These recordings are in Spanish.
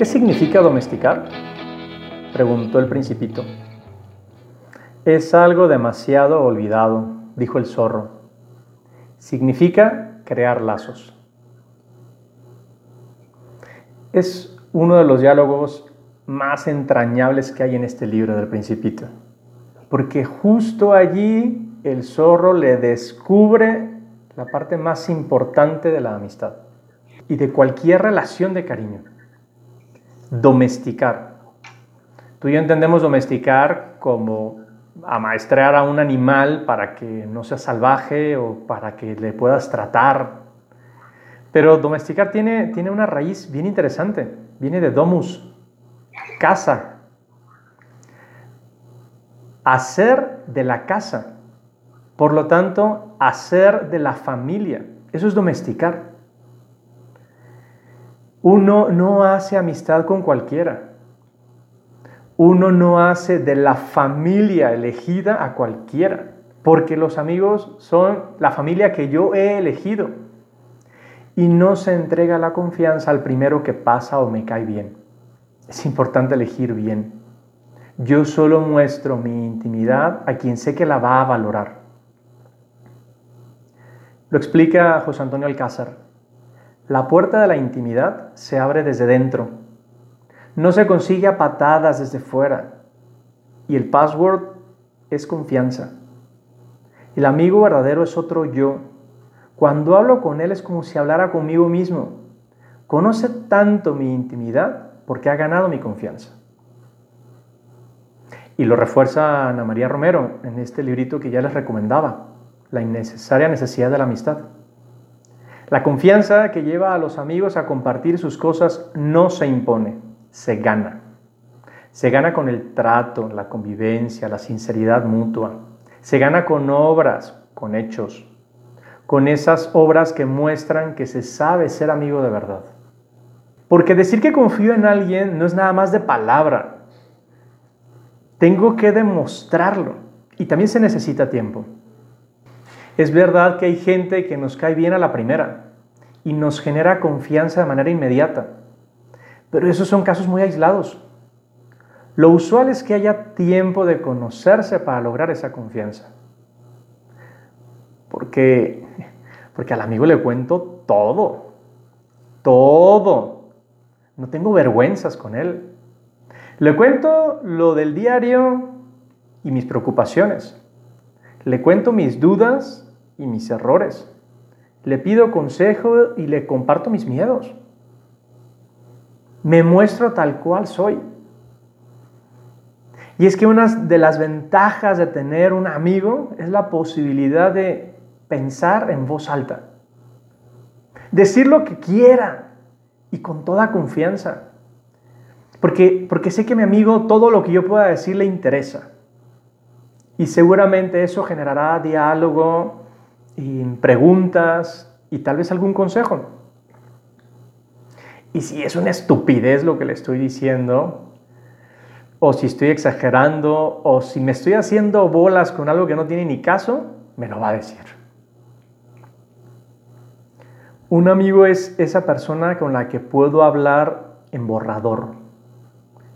¿Qué significa domesticar? preguntó el principito. Es algo demasiado olvidado, dijo el zorro. Significa crear lazos. Es uno de los diálogos más entrañables que hay en este libro del principito, porque justo allí el zorro le descubre la parte más importante de la amistad y de cualquier relación de cariño domesticar. Tú y yo entendemos domesticar como amaestrar a un animal para que no sea salvaje o para que le puedas tratar. Pero domesticar tiene, tiene una raíz bien interesante. Viene de domus, casa. Hacer de la casa. Por lo tanto, hacer de la familia. Eso es domesticar. Uno no hace amistad con cualquiera. Uno no hace de la familia elegida a cualquiera, porque los amigos son la familia que yo he elegido. Y no se entrega la confianza al primero que pasa o me cae bien. Es importante elegir bien. Yo solo muestro mi intimidad a quien sé que la va a valorar. Lo explica José Antonio Alcázar. La puerta de la intimidad se abre desde dentro. No se consigue a patadas desde fuera. Y el password es confianza. El amigo verdadero es otro yo. Cuando hablo con él es como si hablara conmigo mismo. Conoce tanto mi intimidad porque ha ganado mi confianza. Y lo refuerza Ana María Romero en este librito que ya les recomendaba, La innecesaria necesidad de la amistad. La confianza que lleva a los amigos a compartir sus cosas no se impone, se gana. Se gana con el trato, la convivencia, la sinceridad mutua. Se gana con obras, con hechos, con esas obras que muestran que se sabe ser amigo de verdad. Porque decir que confío en alguien no es nada más de palabra. Tengo que demostrarlo y también se necesita tiempo. Es verdad que hay gente que nos cae bien a la primera y nos genera confianza de manera inmediata, pero esos son casos muy aislados. Lo usual es que haya tiempo de conocerse para lograr esa confianza. Porque, porque al amigo le cuento todo, todo. No tengo vergüenzas con él. Le cuento lo del diario y mis preocupaciones. Le cuento mis dudas y mis errores. Le pido consejo y le comparto mis miedos. Me muestro tal cual soy. Y es que una de las ventajas de tener un amigo es la posibilidad de pensar en voz alta. Decir lo que quiera y con toda confianza. Porque, porque sé que mi amigo todo lo que yo pueda decir le interesa. Y seguramente eso generará diálogo, y preguntas y tal vez algún consejo. Y si es una estupidez lo que le estoy diciendo, o si estoy exagerando, o si me estoy haciendo bolas con algo que no tiene ni caso, me lo va a decir. Un amigo es esa persona con la que puedo hablar en borrador,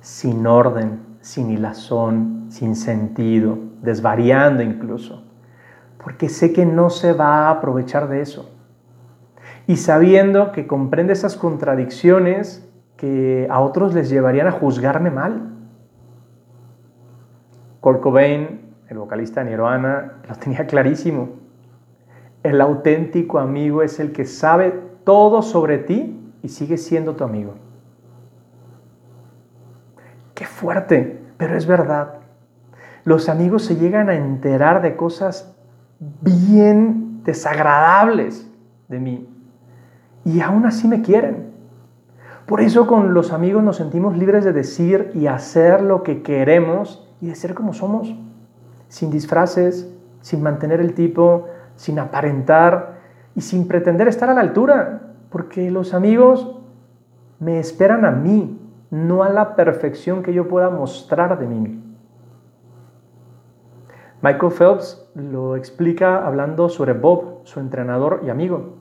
sin orden, sin hilazón, sin sentido, desvariando incluso porque sé que no se va a aprovechar de eso. Y sabiendo que comprende esas contradicciones que a otros les llevarían a juzgarme mal. Kurt Cobain, el vocalista de Nirvana, lo tenía clarísimo. El auténtico amigo es el que sabe todo sobre ti y sigue siendo tu amigo. Qué fuerte, pero es verdad. Los amigos se llegan a enterar de cosas bien desagradables de mí. Y aún así me quieren. Por eso con los amigos nos sentimos libres de decir y hacer lo que queremos y de ser como somos, sin disfraces, sin mantener el tipo, sin aparentar y sin pretender estar a la altura, porque los amigos me esperan a mí, no a la perfección que yo pueda mostrar de mí. Michael Phelps lo explica hablando sobre Bob, su entrenador y amigo.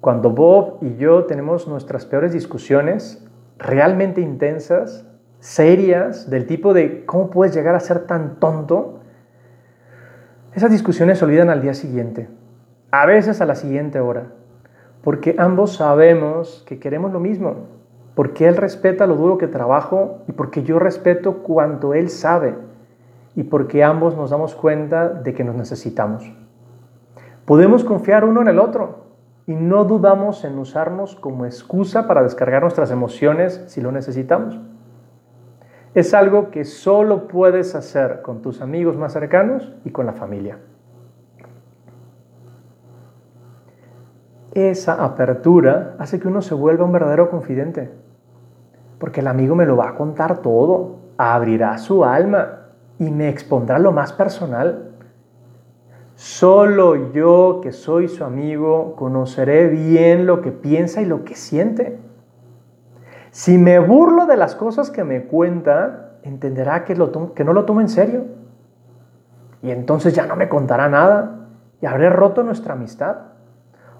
Cuando Bob y yo tenemos nuestras peores discusiones, realmente intensas, serias, del tipo de ¿cómo puedes llegar a ser tan tonto? Esas discusiones se olvidan al día siguiente, a veces a la siguiente hora, porque ambos sabemos que queremos lo mismo, porque Él respeta lo duro que trabajo y porque yo respeto cuanto Él sabe y porque ambos nos damos cuenta de que nos necesitamos. Podemos confiar uno en el otro y no dudamos en usarnos como excusa para descargar nuestras emociones si lo necesitamos. Es algo que solo puedes hacer con tus amigos más cercanos y con la familia. Esa apertura hace que uno se vuelva un verdadero confidente, porque el amigo me lo va a contar todo, abrirá su alma y me expondrá lo más personal. Solo yo, que soy su amigo, conoceré bien lo que piensa y lo que siente. Si me burlo de las cosas que me cuenta, entenderá que, no lo tomo en serio. Y entonces ya no me contará nada y habré roto nuestra amistad.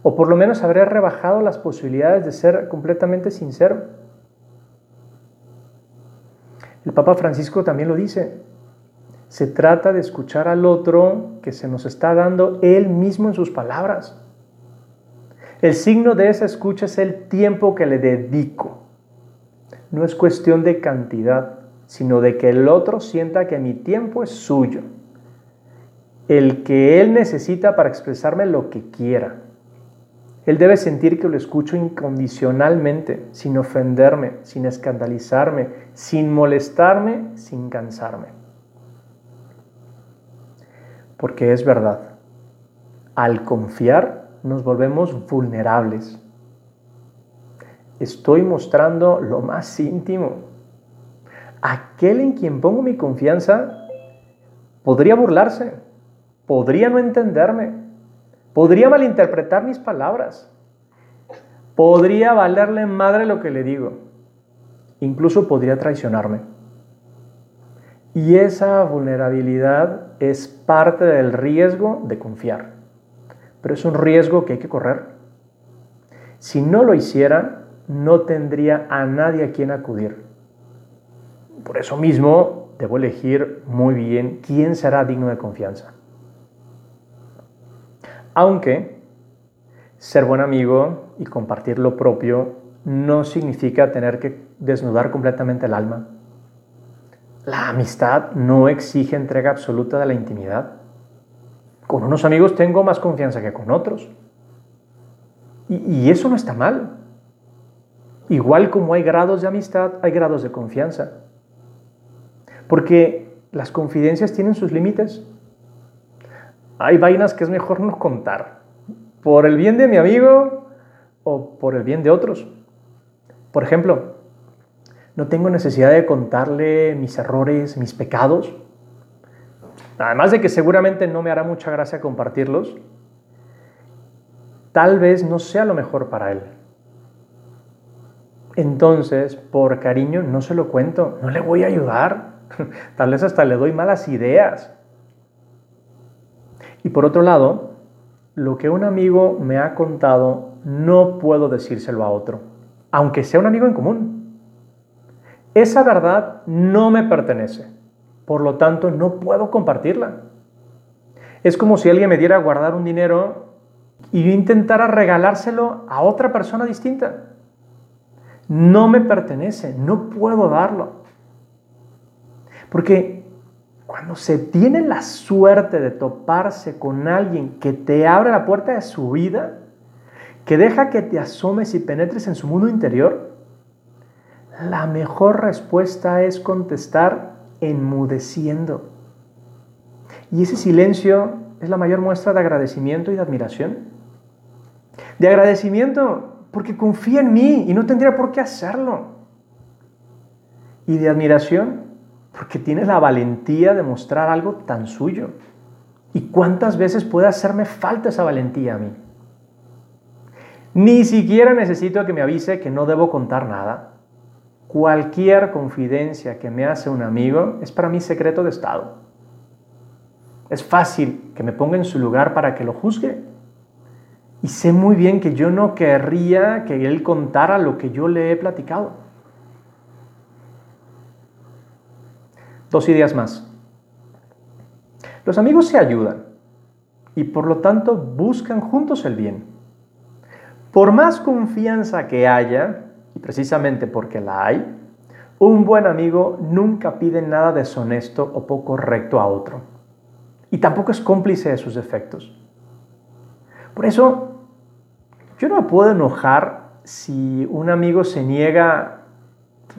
O por lo menos habré rebajado las posibilidades de ser completamente sincero. El Papa Francisco también lo dice. Se trata de escuchar al otro que se nos está dando él mismo en sus palabras. El signo de esa escucha es el tiempo que le dedico no es cuestión de cantidad, sino de que el otro sienta que mi tiempo es suyo, el que él necesita para expresarme lo que quiera. Él debe sentir que lo escucho incondicionalmente, sin ofenderme, sin escandalizarme, sin molestarme, sin cansarme. Porque es verdad, al confiar nos volvemos vulnerables estoy mostrando lo más íntimo. Aquel en quien pongo mi confianza podría burlarse, podría no entenderme, podría malinterpretar mis palabras, podría valerle madre lo que le digo, incluso podría traicionarme. Y esa vulnerabilidad es parte del riesgo de confiar, pero es un riesgo que hay que correr. Si no lo hiciera, no tendría a nadie a quien acudir. Por eso mismo debo elegir muy bien quién será digno de confianza. Aunque ser buen amigo y compartir lo propio no significa tener que desnudar completamente el alma. La amistad no exige entrega absoluta de la intimidad. Con unos amigos tengo más confianza que con otros. Y, eso no está mal. Igual como hay grados de amistad, hay grados de confianza. Porque las confidencias tienen sus límites. Hay vainas que es mejor no contar. Por el bien de mi amigo o por el bien de otros. Por ejemplo, no tengo necesidad de contarle mis errores, mis pecados. Además de que seguramente no me hará mucha gracia compartirlos, tal vez no sea lo mejor para él. Entonces, por cariño, no se lo cuento, no le voy a ayudar. Tal vez hasta le doy malas ideas. Y por otro lado, lo que un amigo me ha contado, no puedo decírselo a otro, aunque sea un amigo en común. Esa verdad no me pertenece, por lo tanto no puedo compartirla. Es como si alguien me diera a guardar un dinero y yo intentara regalárselo a otra persona distinta no me pertenece, no puedo darlo. Porque cuando se tiene la suerte de toparse con alguien que te abre la puerta de su vida, que deja que te asomes y penetres en su mundo interior, la mejor respuesta es contestar enmudeciendo. Y ese silencio es la mayor muestra de agradecimiento y de admiración. De agradecimiento porque confía en mí y no tendría por qué hacerlo. Y de admiración, porque tiene la valentía de mostrar algo tan suyo. ¿Y cuántas veces puede hacerme falta esa valentía a mí? Ni siquiera necesito que me avise que no debo contar nada. Cualquier confidencia que me hace un amigo es para mí secreto de Estado. Es fácil que me ponga en su lugar para que lo juzgue Y sé muy bien que yo no querría que él contara lo que yo le he platicado. Dos ideas más. Los amigos se ayudan y por lo tanto buscan juntos el bien. Por más confianza que haya, y precisamente porque la hay, un buen amigo nunca pide nada deshonesto o poco recto a otro. Y tampoco es cómplice de sus defectos. Por eso, yo no puedo enojar si un amigo se niega,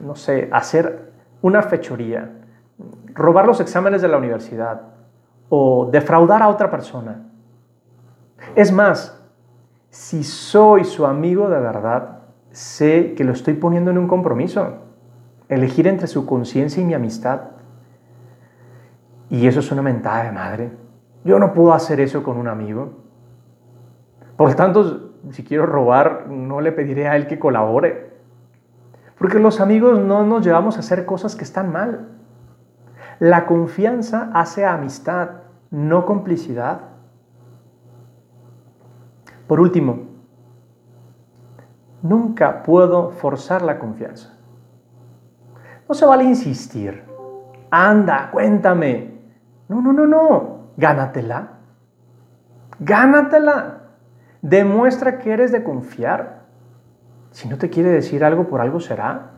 no sé, a hacer una fechoría, robar los exámenes de la universidad o defraudar a otra persona. Es más, si soy su amigo de verdad, sé que lo estoy poniendo en un compromiso. Elegir entre su conciencia y mi amistad. Y eso es una mentada de madre. Yo no puedo hacer eso con un amigo. Por tanto, si quiero robar, no le pediré a él que colabore. Porque los amigos no nos llevamos a hacer cosas que están mal. La confianza hace amistad, no complicidad. Por último, nunca puedo forzar la confianza. No se vale insistir. Anda, cuéntame. No, no, no, no. Gánatela. Gánatela. Demuestra que eres de confiar. Si no te quiere decir algo, por algo será.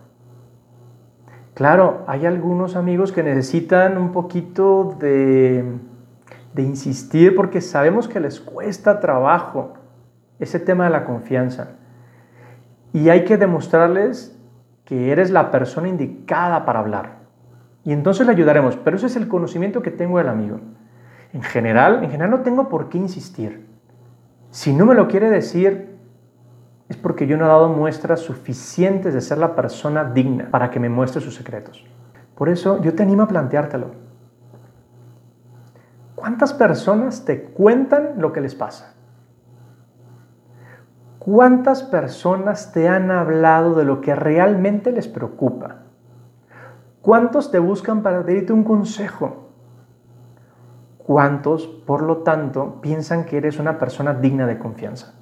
Claro, hay algunos amigos que necesitan un poquito de, de insistir porque sabemos que les cuesta trabajo ese tema de la confianza. Y hay que demostrarles que eres la persona indicada para hablar. Y entonces le ayudaremos, pero ese es el conocimiento que tengo del amigo. En general, en general no tengo por qué insistir. Si no me lo quiere decir, es porque yo no he dado muestras suficientes de ser la persona digna para que me muestre sus secretos. Por eso yo te animo a planteártelo. ¿Cuántas personas te cuentan lo que les pasa? ¿Cuántas personas te han hablado de lo que realmente les preocupa? ¿Cuántos te buscan para pedirte un consejo? ¿Cuántos, por lo tanto, piensan que eres una persona digna de confianza?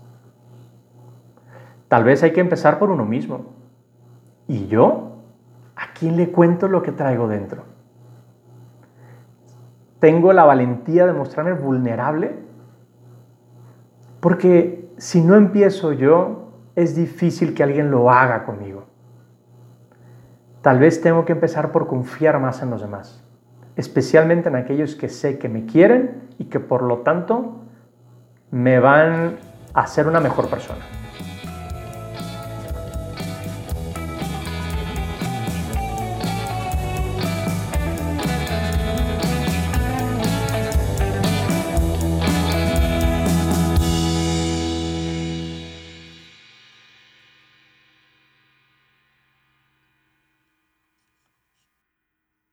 Tal vez hay que empezar por uno mismo. ¿Y yo? ¿A quién le cuento lo que traigo dentro? ¿Tengo la valentía de mostrarme vulnerable? Porque si no empiezo yo, es difícil que alguien lo haga conmigo. Tal vez tengo que empezar por confiar más en los demás, especialmente en aquellos que sé que me quieren y que por lo tanto me van a ser una mejor persona.